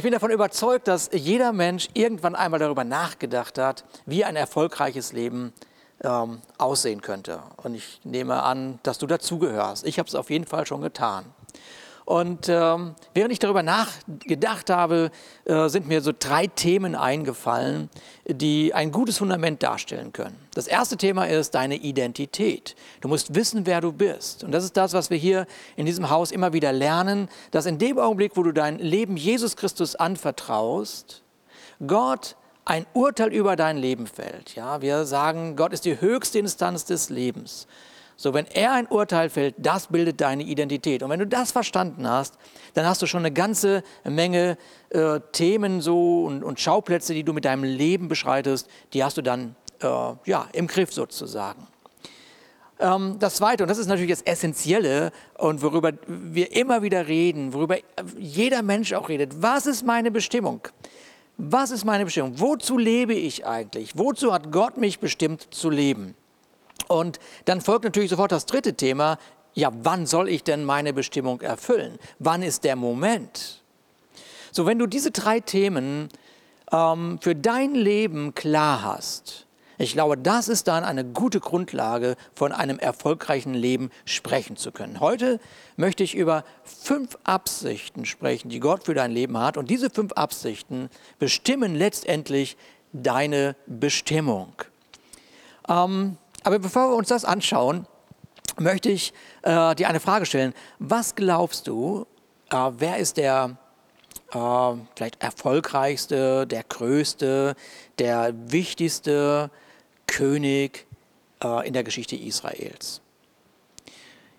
Ich bin davon überzeugt, dass jeder Mensch irgendwann einmal darüber nachgedacht hat, wie ein erfolgreiches Leben ähm, aussehen könnte. Und ich nehme an, dass du dazugehörst. Ich habe es auf jeden Fall schon getan. Und ähm, während ich darüber nachgedacht habe, äh, sind mir so drei Themen eingefallen, die ein gutes Fundament darstellen können. Das erste Thema ist deine Identität. Du musst wissen, wer du bist. Und das ist das, was wir hier in diesem Haus immer wieder lernen, dass in dem Augenblick, wo du dein Leben Jesus Christus anvertraust, Gott ein Urteil über dein Leben fällt. Ja, wir sagen, Gott ist die höchste Instanz des Lebens. So, wenn er ein Urteil fällt, das bildet deine Identität. Und wenn du das verstanden hast, dann hast du schon eine ganze Menge äh, Themen so und, und, Schauplätze, die du mit deinem Leben beschreitest, die hast du dann äh, ja, im Griff sozusagen. Ähm, das Zweite, und das ist natürlich das Essentielle und worüber wir immer wieder reden, worüber jeder Mensch auch redet, was ist meine Bestimmung? Was ist meine Bestimmung? Wozu lebe ich eigentlich? Wozu hat Gott mich bestimmt zu leben? Und dann folgt natürlich sofort das dritte Thema, ja, wann soll ich denn meine Bestimmung erfüllen? Wann ist der Moment? So, wenn du diese drei Themen ähm, für dein Leben klar hast, ich glaube, das ist dann eine gute Grundlage, von einem erfolgreichen Leben sprechen zu können. Heute möchte ich über fünf Absichten sprechen, die Gott für dein Leben hat. Und diese fünf Absichten bestimmen letztendlich deine Bestimmung. Ähm, aber bevor wir uns das anschauen, möchte ich äh, dir eine Frage stellen. Was glaubst du, äh, wer ist der äh, vielleicht erfolgreichste, der größte, der wichtigste König äh, in der Geschichte Israels?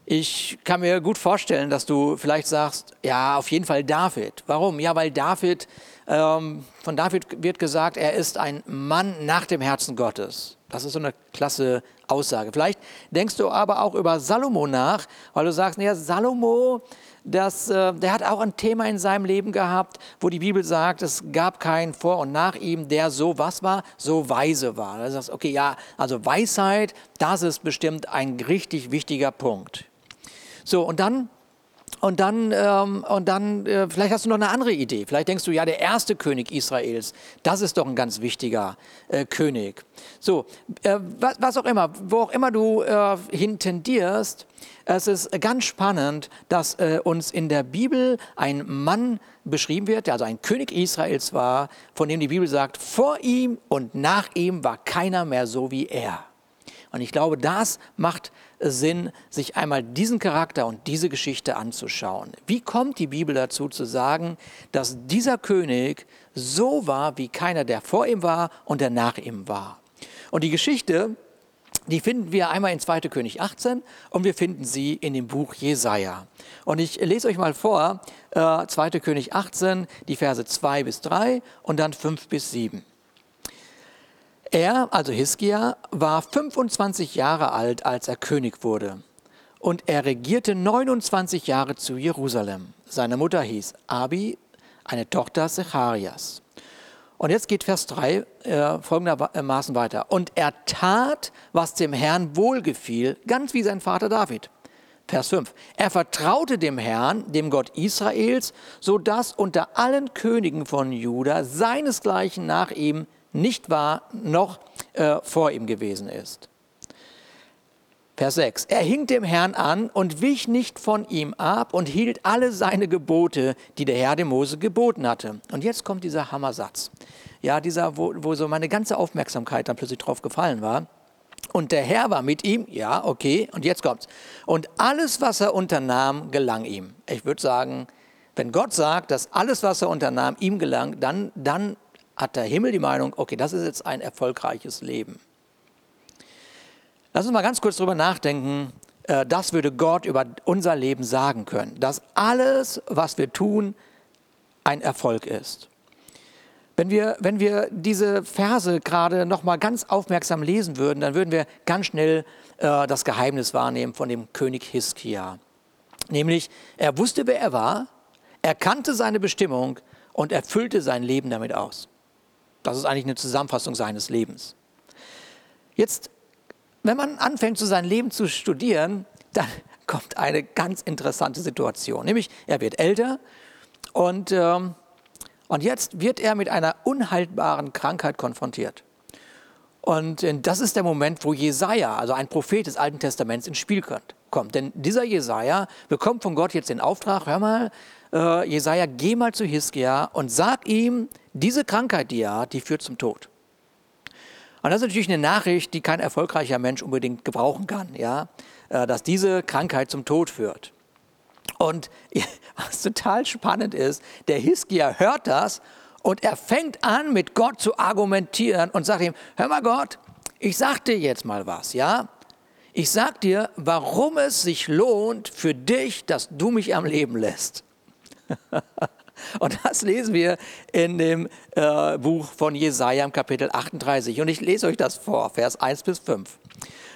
Ich kann mir gut vorstellen, dass du vielleicht sagst, ja, auf jeden Fall David. Warum? Ja, weil David, ähm, von David wird gesagt, er ist ein Mann nach dem Herzen Gottes. Das ist so eine klasse Aussage. Vielleicht denkst du aber auch über Salomo nach, weil du sagst, ja, Salomo, das, äh, der hat auch ein Thema in seinem Leben gehabt, wo die Bibel sagt, es gab keinen vor und nach ihm, der so was war, so weise war. Da sagst okay, ja, also Weisheit, das ist bestimmt ein richtig wichtiger Punkt. So, und dann und dann, ähm, und dann äh, vielleicht hast du noch eine andere Idee. Vielleicht denkst du, ja, der erste König Israels, das ist doch ein ganz wichtiger äh, König. So, äh, was, was, auch immer, wo auch immer du äh, hintendierst, es ist ganz spannend, dass äh, uns in der Bibel ein Mann beschrieben wird, der also ein König Israels war, von dem die Bibel sagt, vor ihm und nach ihm war keiner mehr so wie er. Und ich glaube, das macht Sinn, sich einmal diesen Charakter und diese Geschichte anzuschauen. Wie kommt die Bibel dazu zu sagen, dass dieser König so war, wie keiner, der vor ihm war und der nach ihm war? Und die Geschichte, die finden wir einmal in 2. König 18 und wir finden sie in dem Buch Jesaja. Und ich lese euch mal vor, äh, 2. König 18, die Verse 2 bis 3 und dann 5 bis 7. Er, also Hiskia, war 25 Jahre alt, als er König wurde. Und er regierte 29 Jahre zu Jerusalem. Seine Mutter hieß Abi, eine Tochter Zecharias. Und jetzt geht Vers 3 äh, folgendermaßen weiter. Und er tat, was dem Herrn wohlgefiel, ganz wie sein Vater David. Vers 5. Er vertraute dem Herrn, dem Gott Israels, so dass unter allen Königen von Juda seinesgleichen nach ihm nicht war, noch äh, vor ihm gewesen ist. Vers 6. Er hing dem Herrn an und wich nicht von ihm ab und hielt alle seine Gebote, die der Herr dem Mose geboten hatte. Und jetzt kommt dieser Hammersatz. Ja, dieser, wo, wo so meine ganze Aufmerksamkeit dann plötzlich drauf gefallen war. Und der Herr war mit ihm, ja, okay, und jetzt kommt's. Und alles, was er unternahm, gelang ihm. Ich würde sagen, wenn Gott sagt, dass alles, was er unternahm, ihm gelang, dann, dann hat der Himmel die Meinung, okay, das ist jetzt ein erfolgreiches Leben. Lass uns mal ganz kurz darüber nachdenken, äh, das würde Gott über unser Leben sagen können, dass alles, was wir tun, ein Erfolg ist. Wenn wir, wenn wir diese Verse gerade noch mal ganz aufmerksam lesen würden, dann würden wir ganz schnell äh, das Geheimnis wahrnehmen von dem König Hiskia. Nämlich, er wusste, wer er war, er kannte seine Bestimmung und er füllte sein Leben damit aus. Das ist eigentlich eine Zusammenfassung seines Lebens. Jetzt, wenn man anfängt, so sein Leben zu studieren, dann kommt eine ganz interessante Situation. Nämlich, er wird älter und, ähm, Und jetzt wird er mit einer unhaltbaren Krankheit konfrontiert. Und äh, das ist der Moment, wo Jesaja, also ein Prophet des Alten Testaments, ins Spiel kommt. Denn dieser Jesaja bekommt von Gott jetzt den Auftrag: Hör mal, äh, Jesaja, geh mal zu Hiskia und sag ihm, diese Krankheit, die er hat, die führt zum Tod. Und das ist natürlich eine Nachricht, die kein erfolgreicher Mensch unbedingt gebrauchen kann, ja, äh, dass diese Krankheit zum Tod führt. Und was total spannend ist, der Hiskia hört das und er fängt an, mit Gott zu argumentieren und sagt ihm, hör mal Gott, ich sag dir jetzt mal was, ja? Ich sag dir, warum es sich lohnt für dich, dass du mich am Leben lässt. Und das lesen wir in dem äh, Buch von Jesaja im Kapitel 38. Und ich lese euch das vor, Vers 1 bis 5.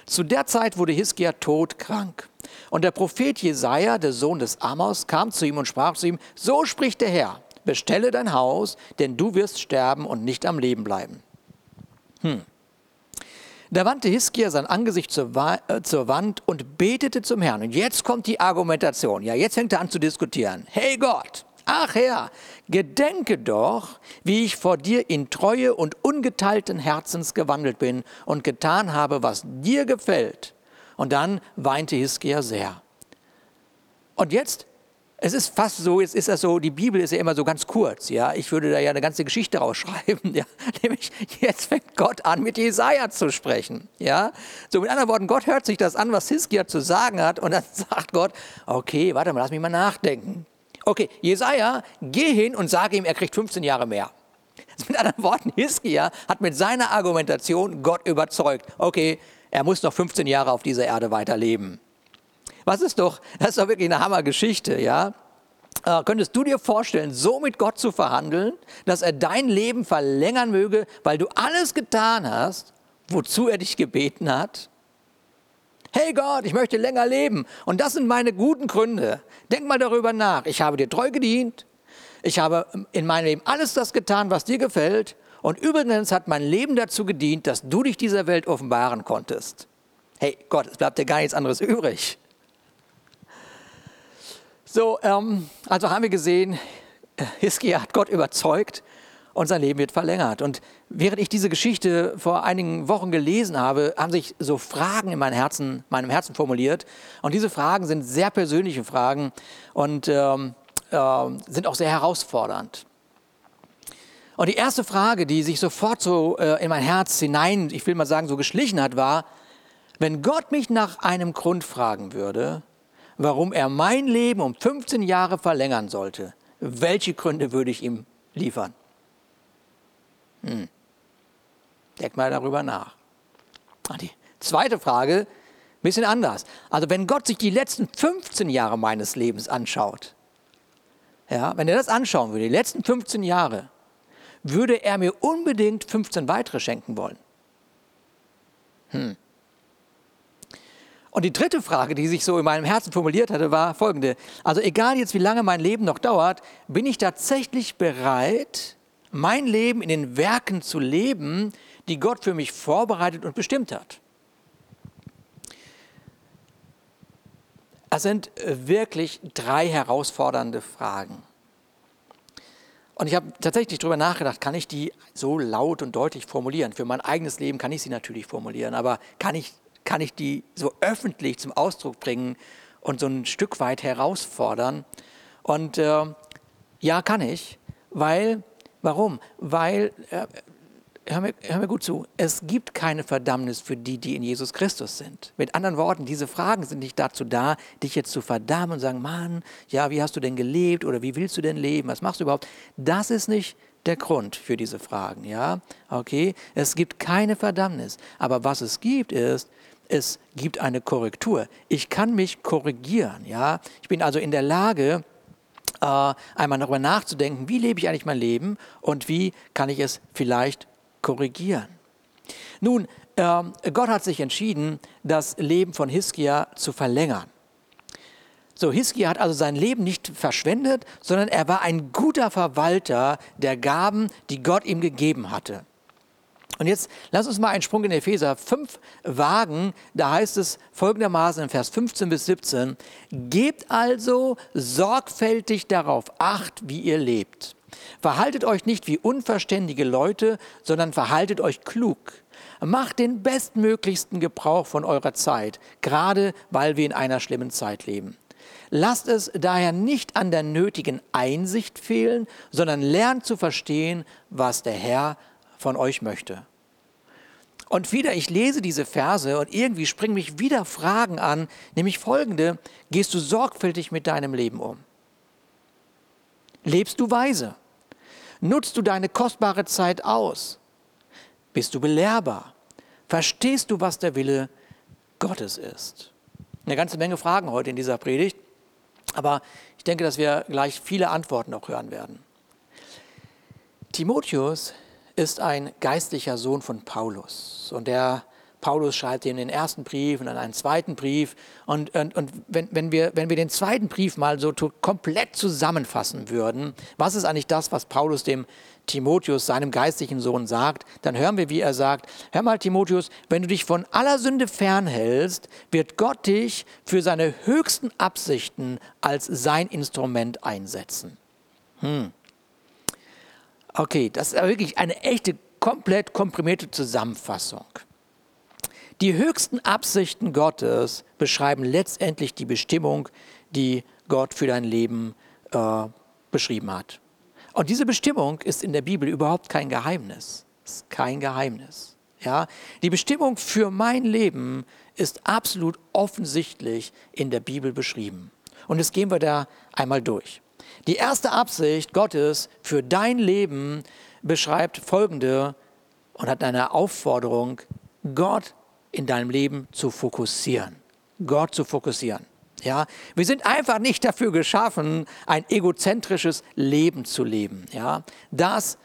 Zu der Zeit wurde Hiskia todkrank. Und der Prophet Jesaja, der Sohn des Amos, kam zu ihm und sprach zu ihm: So spricht der Herr: Bestelle dein Haus, denn du wirst sterben und nicht am Leben bleiben. Hm. Da wandte Hiskia sein Angesicht zur, äh, zur, Wand und betete zum Herrn. Und jetzt kommt die Argumentation. Ja, jetzt fängt er an zu diskutieren. Hey Gott, ach Herr, gedenke doch, wie ich vor dir in Treue und ungeteilten Herzens gewandelt bin und getan habe, was dir gefällt. Und dann weinte Hiskia sehr. Und jetzt es ist fast so, jetzt ist das so, die Bibel ist ja immer so ganz kurz, ja. Ich würde da ja eine ganze Geschichte rausschreiben, ja. Nämlich, jetzt fängt Gott an, mit Jesaja zu sprechen, ja. So mit anderen Worten, Gott hört sich das an, was Hiskia zu sagen hat, und dann sagt Gott, okay, warte mal, lass mich mal nachdenken. Okay, Jesaja, geh hin und sage ihm, er kriegt 15 Jahre mehr. Mit anderen Worten, Hiskia hat mit seiner Argumentation Gott überzeugt. Okay, er muss noch 15 Jahre auf dieser Erde weiterleben. Was ist doch, das ist doch wirklich eine Hammergeschichte, ja? Äh, könntest du dir vorstellen, so mit Gott zu verhandeln, dass er dein Leben verlängern möge, weil du alles getan hast, wozu er dich gebeten hat? Hey Gott, ich möchte länger leben und das sind meine guten Gründe. Denk mal darüber nach. Ich habe dir treu gedient. Ich habe in meinem Leben alles das getan, was dir gefällt. Und übrigens hat mein Leben dazu gedient, dass du dich dieser Welt offenbaren konntest. Hey Gott, es bleibt dir gar nichts anderes übrig. So, ähm, also haben wir gesehen, Hiskia hat Gott überzeugt und sein Leben wird verlängert. Und während ich diese Geschichte vor einigen Wochen gelesen habe, haben sich so Fragen in meinem Herzen, meinem Herzen formuliert. Und diese Fragen sind sehr persönliche Fragen und ähm, äh, sind auch sehr herausfordernd. Und die erste Frage, die sich sofort so äh, in mein Herz hinein, ich will mal sagen, so geschlichen hat, war, wenn Gott mich nach einem Grund fragen würde, warum er mein Leben um 15 Jahre verlängern sollte, welche Gründe würde ich ihm liefern? Hm. Denk mal darüber nach. Ah, die zweite Frage, ein bisschen anders. Also wenn Gott sich die letzten 15 Jahre meines Lebens anschaut, ja, wenn er das anschauen würde, die letzten 15 Jahre, würde er mir unbedingt 15 weitere schenken wollen. Hm. Und die dritte Frage, die sich so in meinem Herzen formuliert hatte, war folgende. Also egal jetzt, wie lange mein Leben noch dauert, bin ich tatsächlich bereit, mein Leben in den Werken zu leben, die Gott für mich vorbereitet und bestimmt hat? Das sind äh, wirklich drei herausfordernde Fragen. Und ich habe tatsächlich darüber nachgedacht, kann ich die so laut und deutlich formulieren? Für mein eigenes Leben kann ich sie natürlich formulieren, aber kann ich kann ich die so öffentlich zum Ausdruck bringen und so ein Stück weit herausfordern. Und äh, ja, kann ich, weil, warum? Weil, äh, hör, mir, hör mir gut zu, es gibt keine Verdammnis für die, die in Jesus Christus sind. Mit anderen Worten, diese Fragen sind nicht dazu da, dich jetzt zu verdammen und sagen, Mann, ja, wie hast du denn gelebt oder wie willst du denn leben, was machst du überhaupt? Das ist nicht der Grund für diese Fragen, ja? Okay, es gibt keine Verdammnis, aber was es gibt ist, es gibt eine Korrektur. Ich kann mich korrigieren. Ja? Ich bin also in der Lage, einmal darüber nachzudenken, wie lebe ich eigentlich mein Leben und wie kann ich es vielleicht korrigieren. Nun, äh, Gott hat sich entschieden, das Leben von Hiskia zu verlängern. So, Hiskia hat also sein Leben nicht verschwendet, sondern er war ein guter Verwalter der Gaben, die Gott ihm gegeben hatte. Und jetzt lass uns mal einen Sprung in Epheser 5 wagen. Da heißt es folgendermaßen in Vers 15 bis 17, Gebt also sorgfältig darauf acht, wie ihr lebt. Verhaltet euch nicht wie unverständige Leute, sondern verhaltet euch klug. Macht den bestmöglichsten Gebrauch von eurer Zeit, gerade weil wir in einer schlimmen Zeit leben. Lasst es daher nicht an der nötigen Einsicht fehlen, sondern lernt zu verstehen, was der Herr von euch möchte. Und wieder, ich lese diese Verse und irgendwie springen mich wieder Fragen an, nämlich folgende, gehst du sorgfältig mit deinem Leben um? Lebst du weise? Nutzt du deine kostbare Zeit aus? Bist du belehrbar? Verstehst du, was der Wille Gottes ist? Eine ganze Menge Fragen heute in dieser Predigt, aber ich denke, dass wir gleich viele Antworten auch hören werden. Timotheus ist ein geistlicher Sohn von Paulus und der Paulus schreibt ihm den ersten Brief und dann einen zweiten Brief. Und, und, und wenn, wenn, wir, wenn wir den zweiten Brief mal so komplett zusammenfassen würden, was ist eigentlich das, was Paulus dem Timotheus, seinem geistlichen Sohn, sagt, dann hören wir, wie er sagt, hör mal Timotheus, wenn du dich von aller Sünde fernhältst, wird Gott dich für seine höchsten Absichten als sein Instrument einsetzen. Hm. Okay, das ist wirklich eine echte, komplett komprimierte Zusammenfassung. Die höchsten Absichten Gottes beschreiben letztendlich die Bestimmung, die Gott für dein Leben äh, beschrieben hat. Und diese Bestimmung ist in der Bibel überhaupt kein Geheimnis. Ist kein Geheimnis. Ja, die Bestimmung für mein Leben ist absolut offensichtlich in der Bibel beschrieben. Und jetzt gehen wir da einmal durch. Die erste Absicht Gottes für dein Leben beschreibt folgende und hat eine Aufforderung, Gott in deinem Leben zu fokussieren. Gott zu fokussieren. Ja, wir sind einfach nicht dafür geschaffen, ein egozentrisches Leben zu leben. Ja, das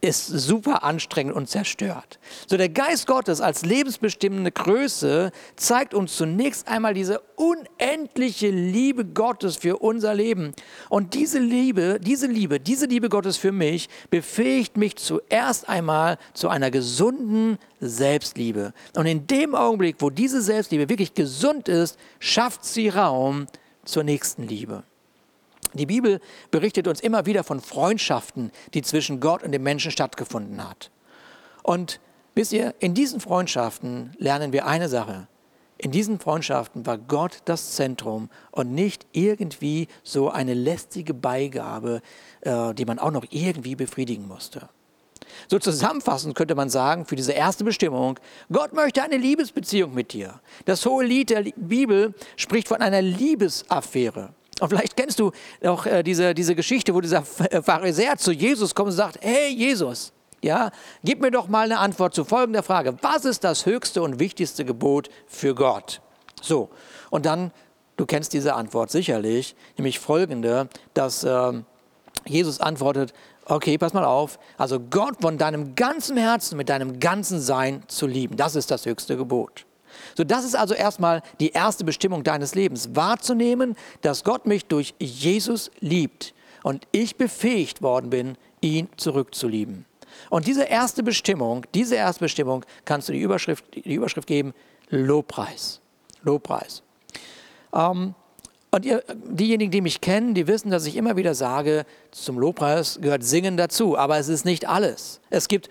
ist super anstrengend und zerstört. So der Geist Gottes als lebensbestimmende Größe zeigt uns zunächst einmal diese unendliche Liebe Gottes für unser Leben. Und diese Liebe, diese Liebe, diese Liebe Gottes für mich befähigt mich zuerst einmal zu einer gesunden Selbstliebe. Und in dem Augenblick, wo diese Selbstliebe wirklich gesund ist, schafft sie Raum zur nächsten Liebe. Die Bibel berichtet uns immer wieder von Freundschaften, die zwischen Gott und dem Menschen stattgefunden hat. Und wisst ihr, in diesen Freundschaften lernen wir eine Sache. In diesen Freundschaften war Gott das Zentrum und nicht irgendwie so eine lästige Beigabe, äh, die man auch noch irgendwie befriedigen musste. So zusammenfassend könnte man sagen, für diese erste Bestimmung, Gott möchte eine Liebesbeziehung mit dir. Das hohe Lied der Bibel spricht von einer Liebesaffäre. Und vielleicht kennst du auch äh, diese, diese Geschichte, wo dieser äh, Pharisäer zu Jesus kommt und sagt, hey Jesus, ja, gib mir doch mal eine Antwort zu folgender Frage. Was ist das höchste und wichtigste Gebot für Gott? So, und dann, du kennst diese Antwort sicherlich, nämlich folgende, dass äh, Jesus antwortet, okay, pass mal auf, also Gott von deinem ganzen Herzen, mit deinem ganzen Sein zu lieben, das ist das höchste Gebot. So, das ist also erstmal die erste Bestimmung deines Lebens, wahrzunehmen, dass Gott mich durch Jesus liebt und ich befähigt worden bin, ihn zurückzulieben. Und diese erste Bestimmung, diese erste Bestimmung kannst du die Überschrift, die Überschrift geben, Lobpreis. Lobpreis. Ähm, und ihr, diejenigen, die mich kennen, die wissen, dass ich immer wieder sage, zum Lobpreis gehört Singen dazu, aber es ist nicht alles. Es gibt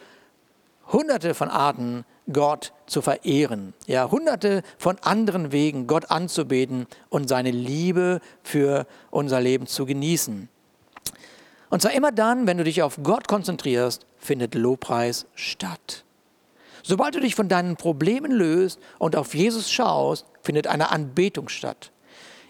hunderte von Arten, Gott zu verehren. Ja, hunderte von anderen Wegen, Gott anzubeten und seine Liebe für unser Leben zu genießen. Und zwar immer dann, wenn du dich auf Gott konzentrierst, findet Lobpreis statt. Sobald du dich von deinen Problemen löst und auf Jesus schaust, findet eine Anbetung statt.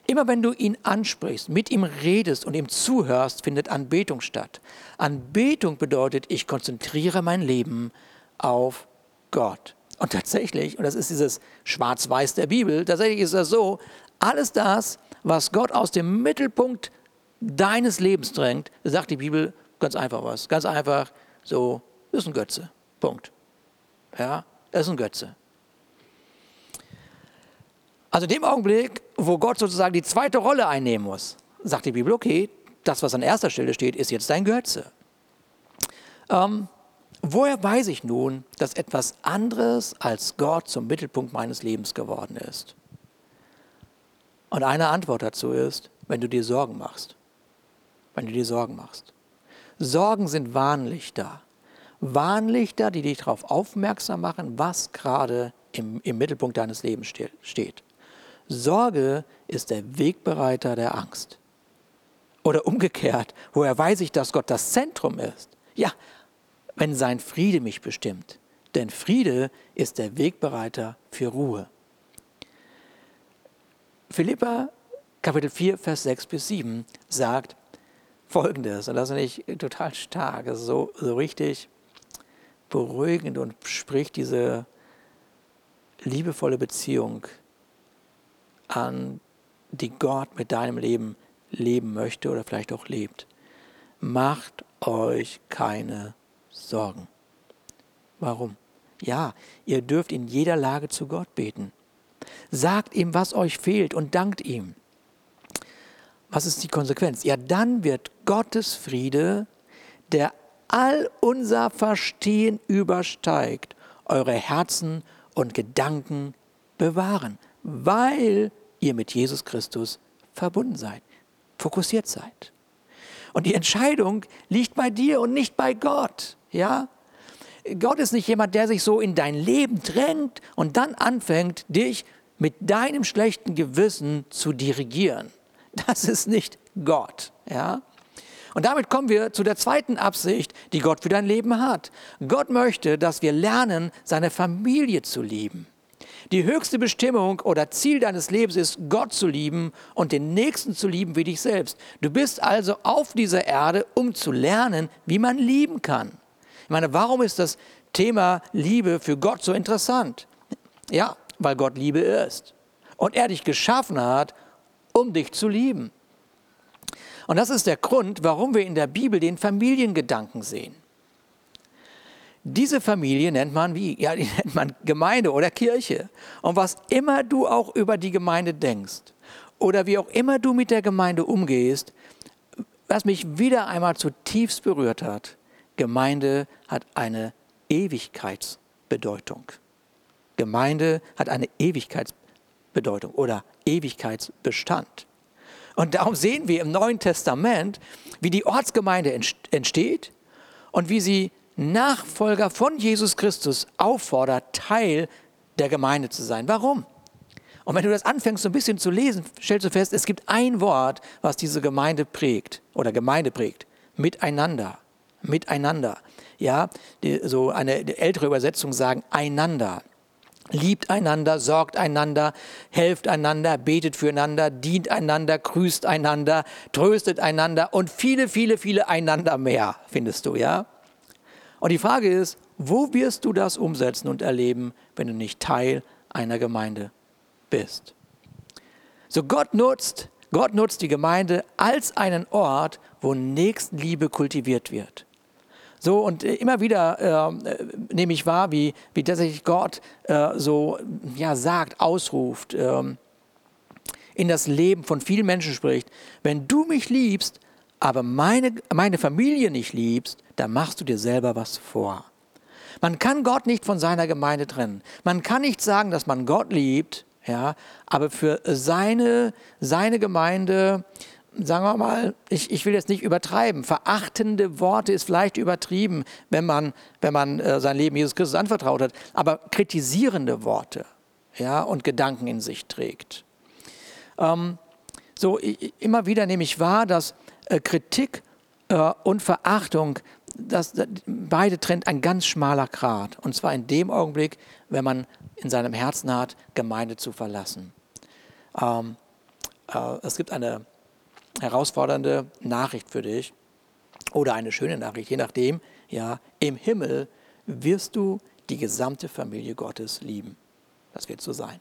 Immer wenn du ihn ansprichst, mit ihm redest und ihm zuhörst, findet Anbetung statt. Anbetung bedeutet, ich konzentriere mein Leben auf Gott. Und tatsächlich, und das ist dieses Schwarz-Weiß der Bibel, tatsächlich ist das so, alles das, was Gott aus dem Mittelpunkt deines Lebens drängt, sagt die Bibel ganz einfach was. Ganz einfach, so, ist ein Götze. Punkt. Ja, ist ein Götze. Also in dem Augenblick, wo Gott sozusagen die zweite Rolle einnehmen muss, sagt die Bibel, okay, das, was an erster Stelle steht, ist jetzt dein Götze. Ähm, Woher weiß ich nun, dass etwas anderes als Gott zum Mittelpunkt meines Lebens geworden ist? Und eine Antwort dazu ist, wenn du dir Sorgen machst. Wenn du dir Sorgen machst. Sorgen sind Warnlichter. Warnlichter, die dich darauf aufmerksam machen, was gerade im, im Mittelpunkt deines Lebens steht. Sorge ist der Wegbereiter der Angst. Oder umgekehrt, woher weiß ich, dass Gott das Zentrum ist? Ja, wenn sein Friede mich bestimmt. Denn Friede ist der Wegbereiter für Ruhe. Philippa Kapitel 4, Vers 6 bis 7 sagt folgendes, und das finde ich total stark, also so, so richtig beruhigend und spricht diese liebevolle Beziehung an, die Gott mit deinem Leben leben möchte oder vielleicht auch lebt. Macht euch keine Sorgen. Warum? Ja, ihr dürft in jeder Lage zu Gott beten. Sagt ihm, was euch fehlt und dankt ihm. Was ist die Konsequenz? Ja, dann wird Gottes Friede, der all unser Verstehen übersteigt, eure Herzen und Gedanken bewahren, weil ihr mit Jesus Christus verbunden seid, fokussiert seid. Und die Entscheidung liegt bei dir und nicht bei Gott. Ja? Gott ist nicht jemand, der sich so in dein Leben drängt und dann anfängt, dich mit deinem schlechten Gewissen zu dirigieren. Das ist nicht Gott. Ja? Und damit kommen wir zu der zweiten Absicht, die Gott für dein Leben hat. Gott möchte, dass wir lernen, seine Familie zu lieben. Die höchste Bestimmung oder Ziel deines Lebens ist, Gott zu lieben und den Nächsten zu lieben wie dich selbst. Du bist also auf dieser Erde, um zu lernen, wie man lieben kann. Ich meine, warum ist das Thema Liebe für Gott so interessant? Ja, weil Gott Liebe ist. Und er dich geschaffen hat, um dich zu lieben. Und das ist der Grund, warum wir in der Bibel den Familiengedanken sehen. Diese Familie nennt man wie? Ja, die nennt man Gemeinde oder Kirche. Und was immer du auch über die Gemeinde denkst oder wie auch immer du mit der Gemeinde umgehst, was mich wieder einmal zutiefst berührt hat, Gemeinde hat eine Ewigkeitsbedeutung. Gemeinde hat eine Ewigkeitsbedeutung oder Ewigkeitsbestand. Und darum sehen wir im Neuen Testament, wie die Ortsgemeinde entsteht und wie sie Nachfolger von Jesus Christus auffordert, Teil der Gemeinde zu sein. Warum? Und wenn du das anfängst, so ein bisschen zu lesen, stellst du fest, es gibt ein Wort, was diese Gemeinde prägt oder Gemeinde prägt. Miteinander. Miteinander. Ja, die, so eine ältere Übersetzung sagen einander. Liebt einander, sorgt einander, helft einander, betet füreinander, dient einander, grüßt einander, tröstet einander und viele, viele, viele einander mehr, findest du, ja? Und die Frage ist, wo wirst du das umsetzen und erleben, wenn du nicht Teil einer Gemeinde bist? So Gott nutzt, Gott nutzt die Gemeinde als einen Ort, wo Nächstenliebe kultiviert wird. So und äh, immer wieder äh, nehme ich wahr, wie, wie tatsächlich Gott äh, so ja, sagt, ausruft, äh, in das Leben von vielen Menschen spricht. Wenn du mich liebst, aber meine, meine Familie nicht liebst, dann machst du dir selber was vor. Man kann Gott nicht von seiner Gemeinde trennen. Man kann nicht sagen, dass man Gott liebt, ja, aber für seine, seine Gemeinde, sagen wir mal, ich, ich will jetzt nicht übertreiben, verachtende Worte ist vielleicht übertrieben, wenn man, wenn man äh, sein Leben Jesus Christus anvertraut hat, aber kritisierende Worte ja, und Gedanken in sich trägt. Ähm, so, ich, immer wieder nehme ich wahr, dass äh, Kritik äh, und Verachtung, das, das, beide trennt ein ganz schmaler Grat. Und zwar in dem Augenblick, wenn man in seinem Herzen hat, Gemeinde zu verlassen. Ähm, äh, es gibt eine herausfordernde Nachricht für dich oder eine schöne Nachricht, je nachdem. Ja, im Himmel wirst du die gesamte Familie Gottes lieben. Das wird so sein.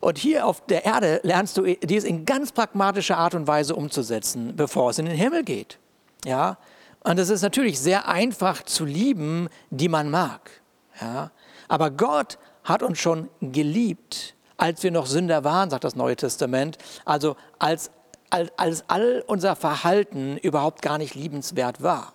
Und hier auf der Erde lernst du dies in ganz pragmatischer Art und Weise umzusetzen, bevor es in den Himmel geht. Ja? Und es ist natürlich sehr einfach zu lieben, die man mag. Ja? Aber Gott hat uns schon geliebt, als wir noch Sünder waren, sagt das Neue Testament. Also als, als, als all unser Verhalten überhaupt gar nicht liebenswert war.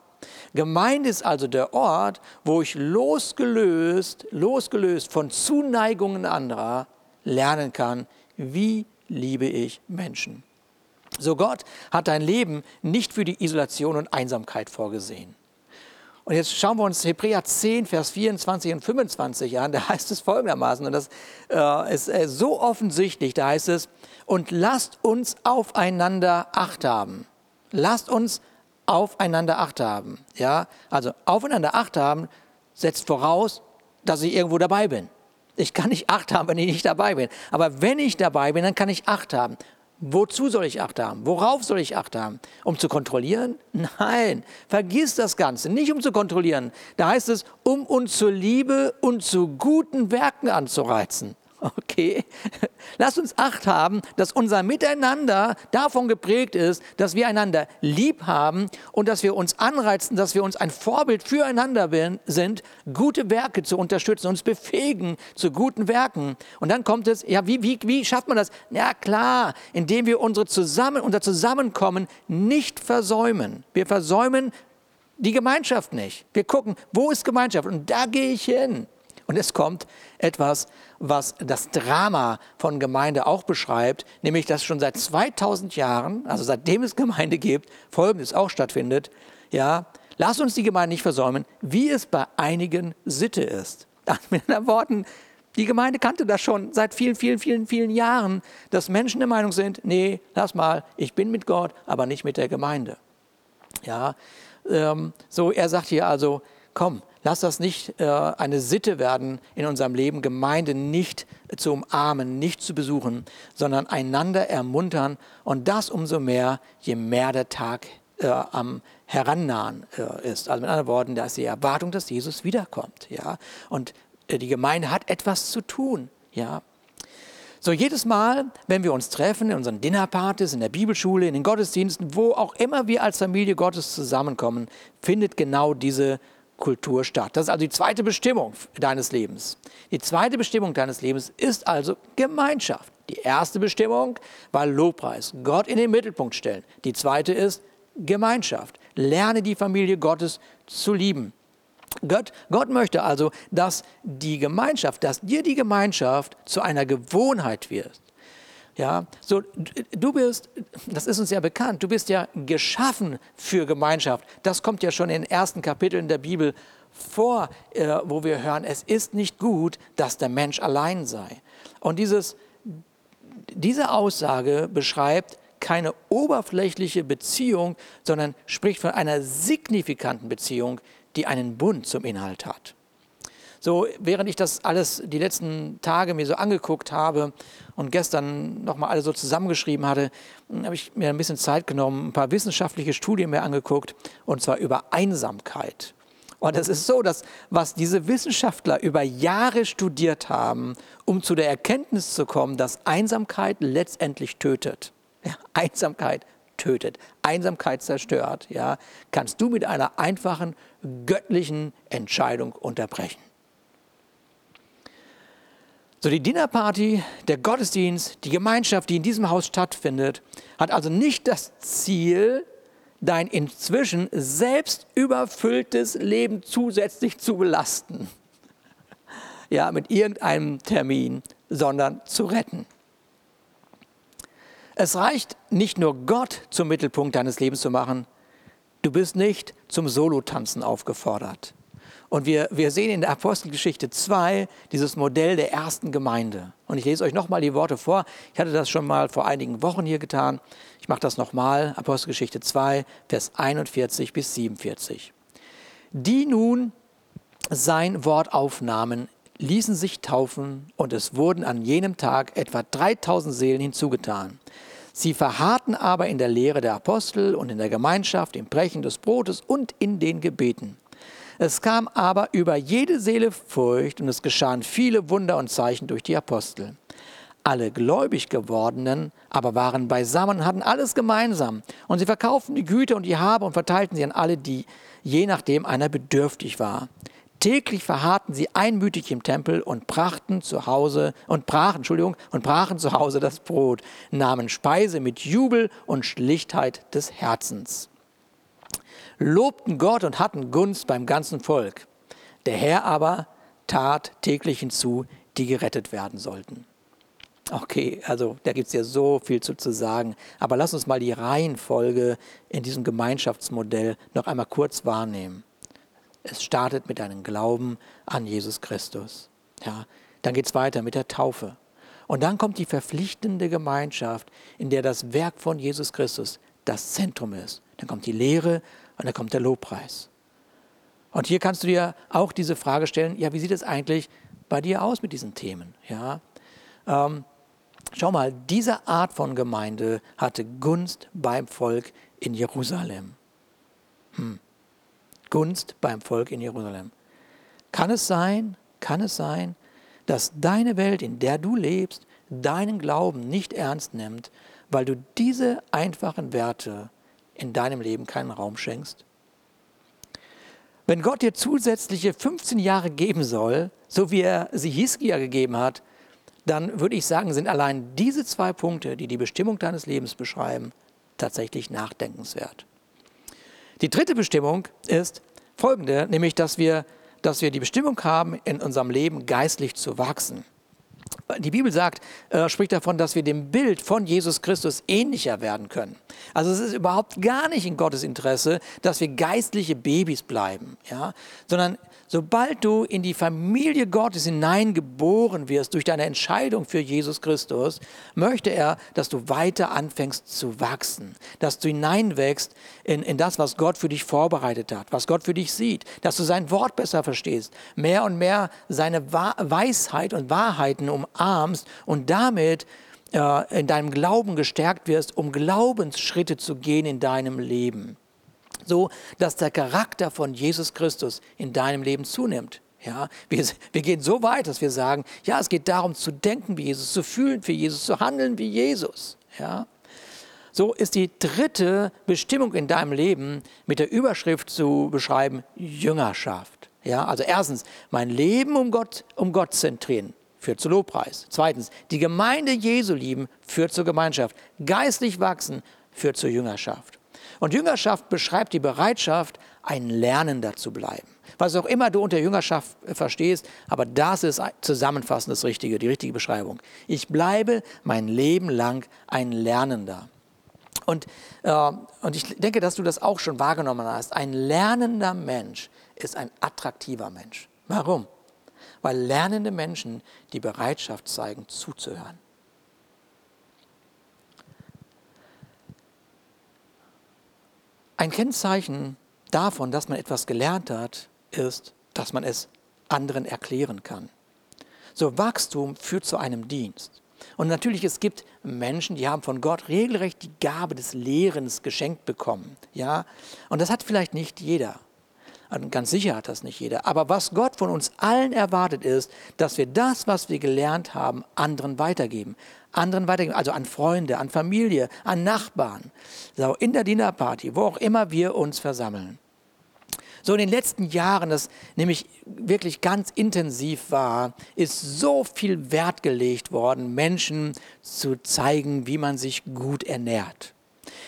Gemeint ist also der Ort, wo ich losgelöst, losgelöst von Zuneigungen anderer lernen kann, wie liebe ich Menschen. So Gott hat dein Leben nicht für die Isolation und Einsamkeit vorgesehen. Und jetzt schauen wir uns Hebräer 10, Vers 24 und 25 an. Da heißt es folgendermaßen, und das äh, ist äh, so offensichtlich, da heißt es, und lasst uns aufeinander Acht haben. Lasst uns aufeinander Acht haben. Ja, also aufeinander Acht haben setzt voraus, dass ich irgendwo dabei bin. Ich kann nicht Acht haben, wenn ich nicht dabei bin. Aber wenn ich dabei bin, dann kann ich Acht haben. Wozu soll ich Acht haben? Worauf soll ich Acht haben? Um zu kontrollieren? Nein, vergiss das Ganze. Nicht um zu kontrollieren. Da heißt es, um uns zur Liebe und zu guten Werken anzureizen. Okay, lass uns Acht haben, dass unser Miteinander davon geprägt ist, dass wir einander lieb haben und dass wir uns anreizen, dass wir uns ein Vorbild füreinander sind, gute Werke zu unterstützen, uns befähigen zu guten Werken. Und dann kommt es, ja, wie, wie, wie schafft man das? Ja klar, indem wir unsere Zusammen, unser Zusammenkommen nicht versäumen. Wir versäumen die Gemeinschaft nicht. Wir gucken, wo ist Gemeinschaft? Und da gehe ich hin. Und es kommt etwas, was das Drama von Gemeinde auch beschreibt, nämlich dass schon seit 2000 Jahren, also seitdem es Gemeinde gibt, Folgendes auch stattfindet. Ja, lass uns die Gemeinde nicht versäumen, wie es bei einigen Sitte ist. Mit anderen Worten, die Gemeinde kannte das schon seit vielen, vielen, vielen, vielen Jahren, dass Menschen der Meinung sind, nee, lass mal, ich bin mit Gott, aber nicht mit der Gemeinde. Ja, ähm, so er sagt hier also, komm, Lass das nicht äh, eine Sitte werden in unserem Leben, Gemeinde nicht zu umarmen, nicht zu besuchen, sondern einander ermuntern und das umso mehr, je mehr der Tag äh, am Herannahen äh, ist. Also mit anderen Worten, da ist die Erwartung, dass Jesus wiederkommt. Ja? Und äh, die Gemeinde hat etwas zu tun. Ja? So jedes Mal, wenn wir uns treffen, in unseren Dinnerpartys, in der Bibelschule, in den Gottesdiensten, wo auch immer wir als Familie Gottes zusammenkommen, findet genau diese Kultur statt. Das ist also die zweite Bestimmung deines Lebens. Die zweite Bestimmung deines Lebens ist also Gemeinschaft. Die erste Bestimmung war Lobpreis, Gott in den Mittelpunkt stellen. Die zweite ist Gemeinschaft. Lerne die Familie Gottes zu lieben. Gott, Gott möchte also, dass die Gemeinschaft, dass dir die Gemeinschaft zu einer Gewohnheit wird. Ja, so du bist, das ist uns ja bekannt, du bist ja geschaffen für Gemeinschaft. Das kommt ja schon in den ersten Kapiteln der Bibel vor, äh, wo wir hören, es ist nicht gut, dass der Mensch allein sei. Und dieses, diese Aussage beschreibt keine oberflächliche Beziehung, sondern spricht von einer signifikanten Beziehung, die einen Bund zum Inhalt hat. So, während ich das alles die letzten Tage mir so angeguckt habe und gestern nochmal alles so zusammengeschrieben hatte, habe ich mir ein bisschen Zeit genommen, ein paar wissenschaftliche Studien mir angeguckt, und zwar über Einsamkeit. Und es ist so, dass was diese Wissenschaftler über Jahre studiert haben, um zu der Erkenntnis zu kommen, dass Einsamkeit letztendlich tötet. Ja, Einsamkeit tötet, Einsamkeit zerstört, ja, kannst du mit einer einfachen göttlichen Entscheidung unterbrechen. So die Dinnerparty, der Gottesdienst, die Gemeinschaft, die in diesem Haus stattfindet, hat also nicht das Ziel, dein inzwischen selbst überfülltes Leben zusätzlich zu belasten. Ja, mit irgendeinem Termin, sondern zu retten. Es reicht nicht nur Gott zum Mittelpunkt deines Lebens zu machen, du bist nicht zum Solotanzen aufgefordert. Und wir, wir sehen in der Apostelgeschichte 2 dieses Modell der ersten Gemeinde. Und ich lese euch nochmal die Worte vor. Ich hatte das schon mal vor einigen Wochen hier getan. Ich mache das nochmal. Apostelgeschichte 2, Vers 41 bis 47. Die nun sein Wort aufnahmen, ließen sich taufen und es wurden an jenem Tag etwa 3000 Seelen hinzugetan. Sie verharrten aber in der Lehre der Apostel und in der Gemeinschaft, im Brechen des Brotes und in den Gebeten. Es kam aber über jede Seele Furcht und es geschahen viele Wunder und Zeichen durch die Apostel. Alle gläubig gewordenen aber waren beisammen und hatten alles gemeinsam. Und sie verkauften die Güter und die Habe und verteilten sie an alle, die je nachdem einer bedürftig war. Täglich verharrten sie einmütig im Tempel und brachten zu Hause und brachen, Entschuldigung, und brachen zu Hause das Brot, nahmen Speise mit Jubel und Schlichtheit des Herzens lobten Gott und hatten Gunst beim ganzen Volk. Der Herr aber tat täglich hinzu, die gerettet werden sollten. Okay, also da gibt es ja so viel zu, zu sagen. Aber lass uns mal die Reihenfolge in diesem Gemeinschaftsmodell noch einmal kurz wahrnehmen. Es startet mit einem Glauben an Jesus Christus. Ja, dann geht es weiter mit der Taufe. Und dann kommt die verpflichtende Gemeinschaft, in der das Werk von Jesus Christus das Zentrum ist. Dann kommt die Lehre und dann kommt der Lobpreis. Und hier kannst du dir auch diese Frage stellen, ja, wie sieht es eigentlich bei dir aus mit diesen Themen? Ja, ähm, schau mal, diese Art von Gemeinde hatte Gunst beim Volk in Jerusalem. Hm. Gunst beim Volk in Jerusalem. Kann es sein, kann es sein, dass deine Welt, in der du lebst, deinen Glauben nicht ernst nimmt, weil du diese einfachen Werte in deinem Leben keinen Raum schenkst? Wenn Gott dir zusätzliche 15 Jahre geben soll, so wie er sie Hiskia gegeben hat, dann würde ich sagen, sind allein diese zwei Punkte, die die Bestimmung deines Lebens beschreiben, tatsächlich nachdenkenswert. Die dritte Bestimmung ist folgende, nämlich dass wir, dass wir die Bestimmung haben, in unserem Leben geistlich zu wachsen. Die Bibel sagt, äh, spricht davon, dass wir dem Bild von Jesus Christus ähnlicher werden können. Also es ist überhaupt gar nicht in Gottes Interesse, dass wir geistliche Babys bleiben, ja? sondern sobald du in die Familie Gottes hineingeboren wirst durch deine Entscheidung für Jesus Christus, möchte er, dass du weiter anfängst zu wachsen, dass du hineinwächst in, in das, was Gott für dich vorbereitet hat, was Gott für dich sieht, dass du sein Wort besser verstehst, mehr und mehr seine Weisheit und Wahrheiten umarmst und damit äh, in deinem Glauben gestärkt wirst, um Glaubensschritte zu gehen in deinem Leben so, dass der Charakter von Jesus Christus in deinem Leben zunimmt. Ja, wir, wir gehen so weit, dass wir sagen, ja, es geht darum zu denken wie Jesus, zu fühlen wie Jesus, zu handeln wie Jesus. Ja. So ist die dritte Bestimmung in deinem Leben mit der Überschrift zu beschreiben, Jüngerschaft. Ja, also erstens, mein Leben um Gott, um Gott zentrieren, führt zu Lobpreis. Zweitens, die Gemeinde Jesu lieben, führt zur Gemeinschaft. Geistlich wachsen, führt zur Jüngerschaft. Und Jüngerschaft beschreibt die Bereitschaft, ein Lernender zu bleiben. Was auch immer du unter Jüngerschaft verstehst, aber das ist zusammenfassend das Richtige, die richtige Beschreibung. Ich bleibe mein Leben lang ein Lernender. Und, äh, und ich denke, dass du das auch schon wahrgenommen hast. Ein lernender Mensch ist ein attraktiver Mensch. Warum? Weil lernende Menschen die Bereitschaft zeigen, zuzuhören. Ein Kennzeichen davon, dass man etwas gelernt hat, ist, dass man es anderen erklären kann. So Wachstum führt zu einem Dienst. Und natürlich, es gibt Menschen, die haben von Gott regelrecht die Gabe des Lehrens geschenkt bekommen. Ja? Und das hat vielleicht nicht jeder. Und ganz sicher hat das nicht jeder. Aber was Gott von uns allen erwartet ist, dass wir das, was wir gelernt haben, anderen weitergeben anderen weitergeben, also an Freunde, an Familie, an Nachbarn, so in der Dinnerparty, wo auch immer wir uns versammeln. So in den letzten Jahren, das nämlich wirklich ganz intensiv war, ist so viel Wert gelegt worden, Menschen zu zeigen, wie man sich gut ernährt,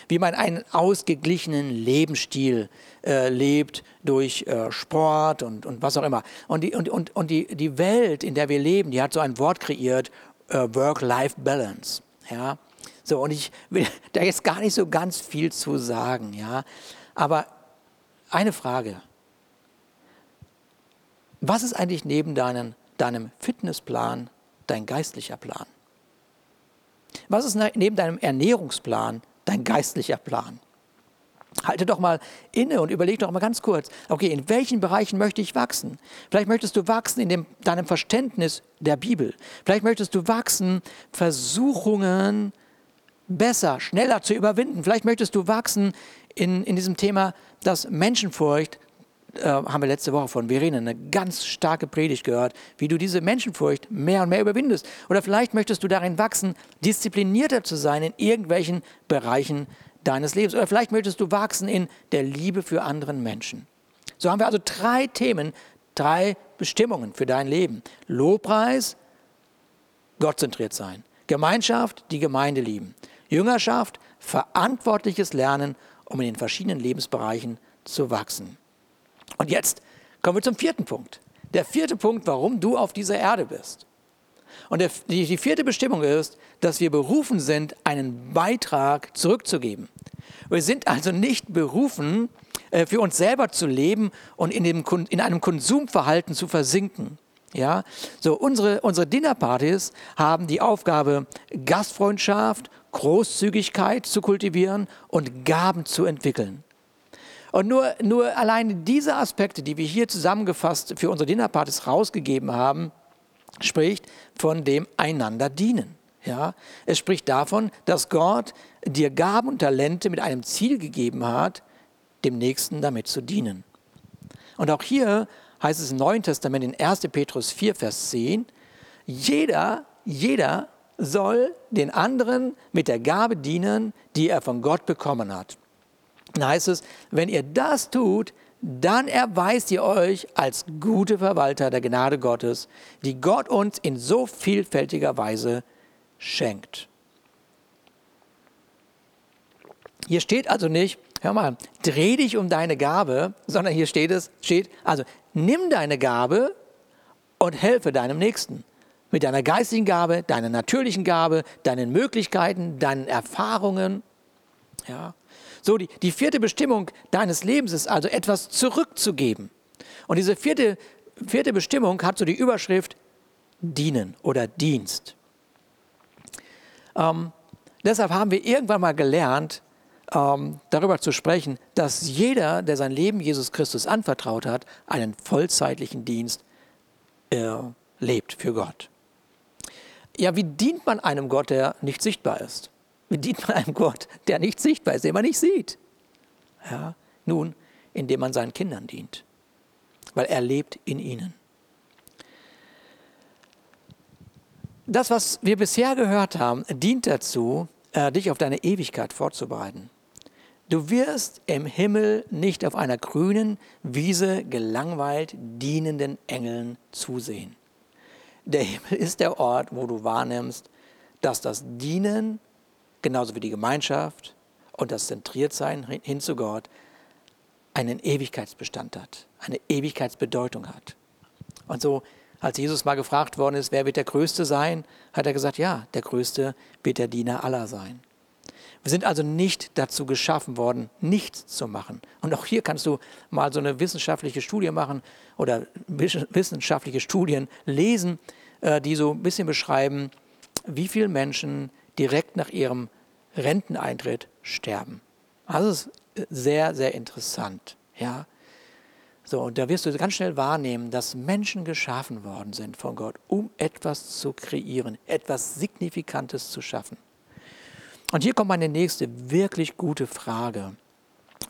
wie man einen ausgeglichenen Lebensstil äh, lebt durch äh, Sport und, und was auch immer. Und, die, und, und, und die, die Welt, in der wir leben, die hat so ein Wort kreiert, Work-Life-Balance. Ja? So, und ich will da jetzt gar nicht so ganz viel zu sagen, ja. Aber eine Frage. Was ist eigentlich neben deinen, deinem Fitnessplan dein geistlicher Plan? Was ist neben deinem Ernährungsplan dein geistlicher Plan? Halte doch mal inne und überleg doch mal ganz kurz, okay, in welchen Bereichen möchte ich wachsen? Vielleicht möchtest du wachsen in dem, deinem Verständnis der Bibel. Vielleicht möchtest du wachsen, Versuchungen besser, schneller zu überwinden. Vielleicht möchtest du wachsen in, in diesem Thema, dass Menschenfurcht, äh, haben wir letzte Woche von Verena eine ganz starke Predigt gehört, wie du diese Menschenfurcht mehr und mehr überwindest. Oder vielleicht möchtest du darin wachsen, disziplinierter zu sein in irgendwelchen Bereichen deines Lebens. Oder vielleicht möchtest du wachsen in der Liebe für anderen Menschen. So haben wir also drei Themen, drei Bestimmungen für dein Leben. Lobpreis, gottzentriert sein. Gemeinschaft, die Gemeinde lieben. Jüngerschaft, verantwortliches Lernen, um in den verschiedenen Lebensbereichen zu wachsen. Und jetzt kommen wir zum vierten Punkt. Der vierte Punkt, warum du auf dieser Erde bist. Und der, die, die vierte Bestimmung ist, dass wir berufen sind, einen Beitrag zurückzugeben. Wir sind also nicht berufen, äh, für uns selber zu leben und in, dem, in einem Konsumverhalten zu versinken. Ja, so unsere, unsere Dinnerpartys haben die Aufgabe, Gastfreundschaft, Großzügigkeit zu kultivieren und Gaben zu entwickeln. Und nur, nur allein diese Aspekte, die wir hier zusammengefasst für unsere Dinnerpartys rausgegeben haben, spricht von dem einander dienen. Ja, es spricht davon, dass Gott dir Gaben und Talente mit einem Ziel gegeben hat, dem Nächsten damit zu dienen. Und auch hier heißt es im Neuen Testament in 1. Petrus 4, Vers 10, jeder, jeder soll den anderen mit der Gabe dienen, die er von Gott bekommen hat. Dann heißt es, wenn ihr das tut, dann erweist ihr euch als gute Verwalter der Gnade Gottes, die Gott uns in so vielfältiger Weise schenkt. Hier steht also nicht, hör mal, dreh dich um deine Gabe, sondern hier steht es, steht, also nimm deine Gabe und helfe deinem Nächsten. Mit deiner geistigen Gabe, deiner natürlichen Gabe, deinen Möglichkeiten, deinen Erfahrungen. Ja. So, die, die vierte Bestimmung deines Lebens ist also etwas zurückzugeben. Und diese vierte, vierte Bestimmung hat so die Überschrift Dienen oder Dienst. Ähm, deshalb haben wir irgendwann mal gelernt, ähm, darüber zu sprechen, dass jeder, der sein Leben Jesus Christus anvertraut hat, einen vollzeitlichen Dienst äh, lebt für Gott. Ja, wie dient man einem Gott, der nicht sichtbar ist? Wie dient man einem Gott, der nicht sichtbar ist, den man nicht sieht? Ja, nun, indem man seinen Kindern dient, weil er lebt in ihnen. Das, was wir bisher gehört haben, dient dazu, äh, dich auf deine Ewigkeit vorzubereiten. Du wirst im Himmel nicht auf einer grünen Wiese gelangweilt dienenden Engeln zusehen. Der Himmel ist der Ort, wo du wahrnimmst, dass das Dienen, genauso wie die Gemeinschaft und das Zentriertsein hin zu Gott, einen Ewigkeitsbestand hat, eine Ewigkeitsbedeutung hat. Und so, als Jesus mal gefragt worden ist, wer wird der Größte sein, hat er gesagt, ja, der Größte wird der Diener aller sein. Wir sind also nicht dazu geschaffen worden, nichts zu machen. Und auch hier kannst du mal so eine wissenschaftliche Studie machen oder wissenschaftliche Studien lesen, äh, die so ein bisschen beschreiben, wie viele Menschen direkt nach ihrem Renteneintritt sterben. Also das ist sehr, sehr interessant. Ja? So, und da wirst du ganz schnell wahrnehmen, dass Menschen geschaffen worden sind von Gott, um etwas zu kreieren, etwas Signifikantes zu schaffen. Und hier kommt meine nächste wirklich gute Frage.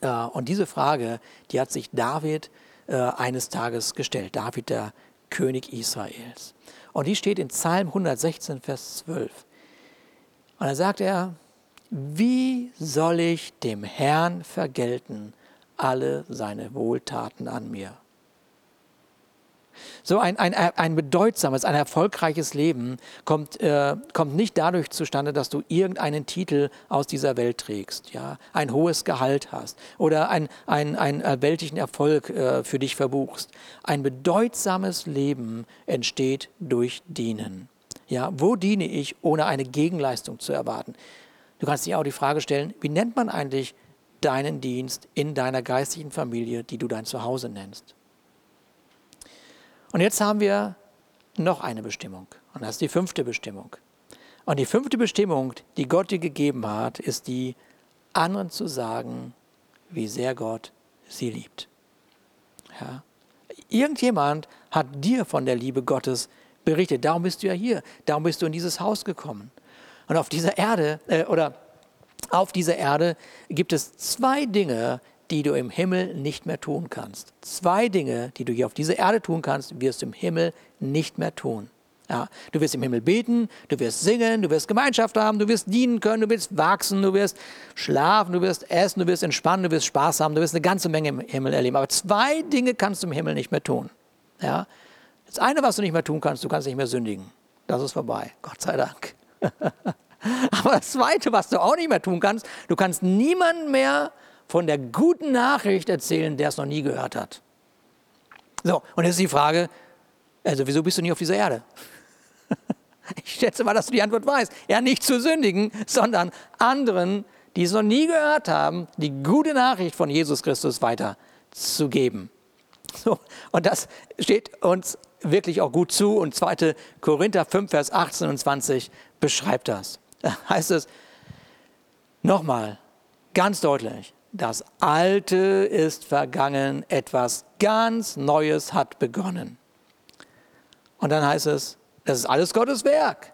Äh, und diese Frage, die hat sich David äh, eines Tages gestellt. David, der König Israels. Und die steht in Psalm 116, Vers 12. Und da sagt er, wie soll ich dem Herrn vergelten alle seine Wohltaten an mir? So ein, ein, ein bedeutsames, ein erfolgreiches Leben kommt, äh, kommt nicht dadurch zustande, dass du irgendeinen Titel aus dieser Welt trägst, ja? ein hohes Gehalt hast oder einen ein, ein weltlichen Erfolg äh, für dich verbuchst. Ein bedeutsames Leben entsteht durch Dienen. Ja? Wo diene ich, ohne eine Gegenleistung zu erwarten? Du kannst dir auch die Frage stellen, wie nennt man eigentlich deinen Dienst in deiner geistigen Familie, die du dein Zuhause nennst? Und jetzt haben wir noch eine Bestimmung. Und das ist die fünfte Bestimmung. Und die fünfte Bestimmung, die Gott dir gegeben hat, ist die, anderen zu sagen, wie sehr Gott sie liebt. Ja? Irgendjemand hat dir von der Liebe Gottes berichtet. Darum bist du ja hier. Darum bist du in dieses Haus gekommen. Und auf dieser Erde, äh, oder auf dieser Erde gibt es zwei Dinge, die du im Himmel nicht mehr tun kannst. Zwei Dinge, die du hier auf dieser Erde tun kannst, wirst du im Himmel nicht mehr tun. Ja, du wirst im Himmel beten, du wirst singen, du wirst Gemeinschaft haben, du wirst dienen können, du wirst wachsen, du wirst schlafen, du wirst essen, du wirst entspannen, du wirst Spaß haben, du wirst eine ganze Menge im Himmel erleben. Aber zwei Dinge kannst du im Himmel nicht mehr tun. Ja? Das eine, was du nicht mehr tun kannst, du kannst nicht mehr sündigen. Das ist vorbei, Gott sei Dank. Aber das zweite, was du auch nicht mehr tun kannst, du kannst niemanden mehr von der guten Nachricht erzählen, der es noch nie gehört hat. So, und jetzt ist die Frage, also wieso bist du nie auf dieser Erde? Ich schätze mal, dass du die Antwort weißt. Ja, nicht zu sündigen, sondern anderen, die es noch nie gehört haben, die gute Nachricht von Jesus Christus weiterzugeben. So, und das steht uns wirklich auch gut zu. Und 2. Korinther 5, Vers 18 und 20 beschreibt das. Da heißt es nochmal ganz deutlich, das Alte ist vergangen, etwas ganz Neues hat begonnen. Und dann heißt es, das ist alles Gottes Werk.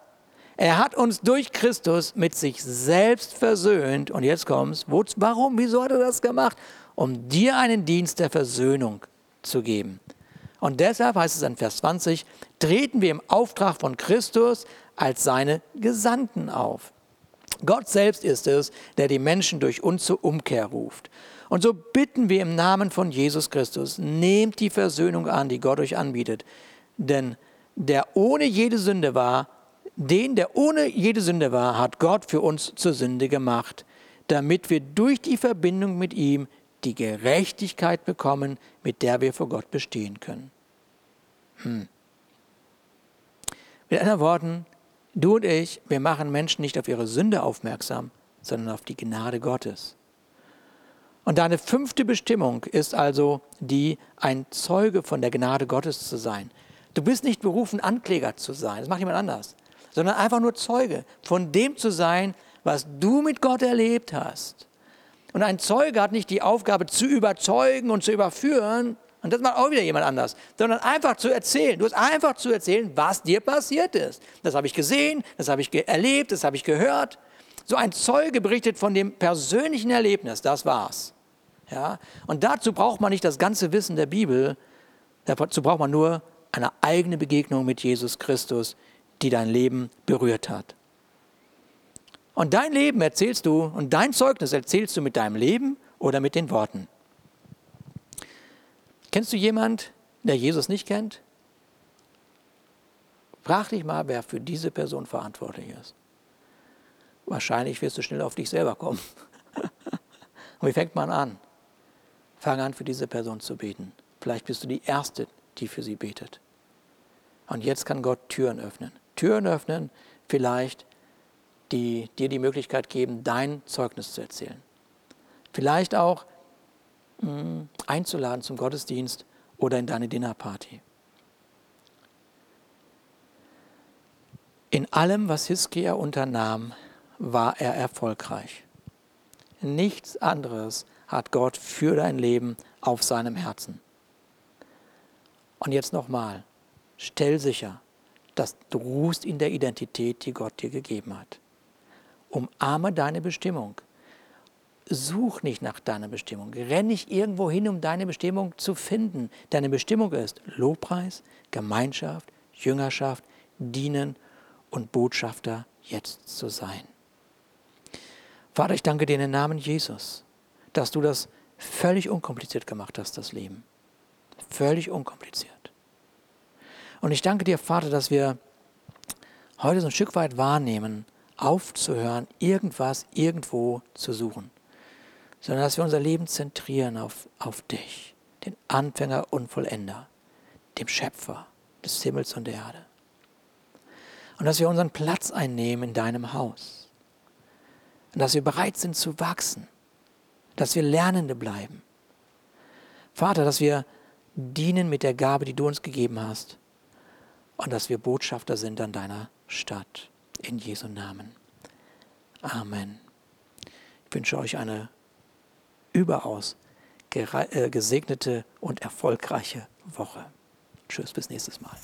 Er hat uns durch Christus mit sich selbst versöhnt. Und jetzt kommt's. Warum? Wieso hat er das gemacht? Um dir einen Dienst der Versöhnung zu geben. Und deshalb heißt es in Vers 20, treten wir im Auftrag von Christus als seine Gesandten auf. Gott selbst ist es, der die Menschen durch uns zur Umkehr ruft. Und so bitten wir im Namen von Jesus Christus, nehmt die Versöhnung an, die Gott euch anbietet. Denn der ohne jede Sünde war, den, der ohne jede Sünde war, hat Gott für uns zur Sünde gemacht, damit wir durch die Verbindung mit ihm die Gerechtigkeit bekommen, mit der wir vor Gott bestehen können. Hm. Mit anderen Worten, du und ich, wir machen Menschen nicht auf ihre Sünde aufmerksam, sondern auf die Gnade Gottes. Und deine fünfte Bestimmung ist also die, ein Zeuge von der Gnade Gottes zu sein. Du bist nicht berufen, Ankläger zu sein, das macht jemand anders, sondern einfach nur Zeuge von dem zu sein, was du mit Gott erlebt hast. Und ein Zeuge hat nicht die Aufgabe zu überzeugen und zu überführen, und das macht auch wieder jemand anders, sondern einfach zu erzählen. Du hast einfach zu erzählen, was dir passiert ist. Das habe ich gesehen, das habe ich erlebt, das habe ich gehört. So ein Zeuge berichtet von dem persönlichen Erlebnis, das war's. Ja? Und dazu braucht man nicht das ganze Wissen der Bibel, dazu braucht man nur eine eigene Begegnung mit Jesus Christus, die dein Leben berührt hat. Und dein Leben erzählst du und dein Zeugnis erzählst du mit deinem Leben oder mit den Worten. Kennst du jemand, der Jesus nicht kennt? Frag dich mal, wer für diese Person verantwortlich ist. Wahrscheinlich wirst du schnell auf dich selber kommen. Und wie fängt man an? Fang an, für diese Person zu beten. Vielleicht bist du die Erste, die für sie betet. Und jetzt kann Gott Türen öffnen. Türen öffnen, vielleicht, die dir die Möglichkeit geben, dein Zeugnis zu erzählen. Vielleicht auch einzuladen zum Gottesdienst oder in deine Dinnerparty. In allem, was Hiskia unternahm, war er erfolgreich. Nichts anderes hat Gott für dein Leben auf seinem Herzen. Und jetzt nochmal, stell sicher, dass du ruhst in der Identität, die Gott dir gegeben hat. Umarme deine Bestimmung. Such nicht nach deiner Bestimmung. Renn nicht irgendwo hin, um deine Bestimmung zu finden. Deine Bestimmung ist Lobpreis, Gemeinschaft, Jüngerschaft, Dienen und Botschafter jetzt zu sein. Vater, ich danke dir in den Namen Jesus dass du das völlig unkompliziert gemacht hast, das Leben. Völlig unkompliziert. Und ich danke dir, Vater, dass wir heute so ein Stück weit wahrnehmen, aufzuhören, irgendwas irgendwo zu suchen, sondern dass wir unser Leben zentrieren auf, auf dich, den Anfänger und Vollender, dem Schöpfer des Himmels und der Erde. Und dass wir unseren Platz einnehmen in deinem Haus. Und dass wir bereit sind zu wachsen dass wir Lernende bleiben. Vater, dass wir dienen mit der Gabe, die du uns gegeben hast und dass wir Botschafter sind an deiner Stadt. In Jesu Namen. Amen. Ich wünsche euch eine überaus äh, gesegnete und erfolgreiche Woche. Tschüss, bis nächstes Mal.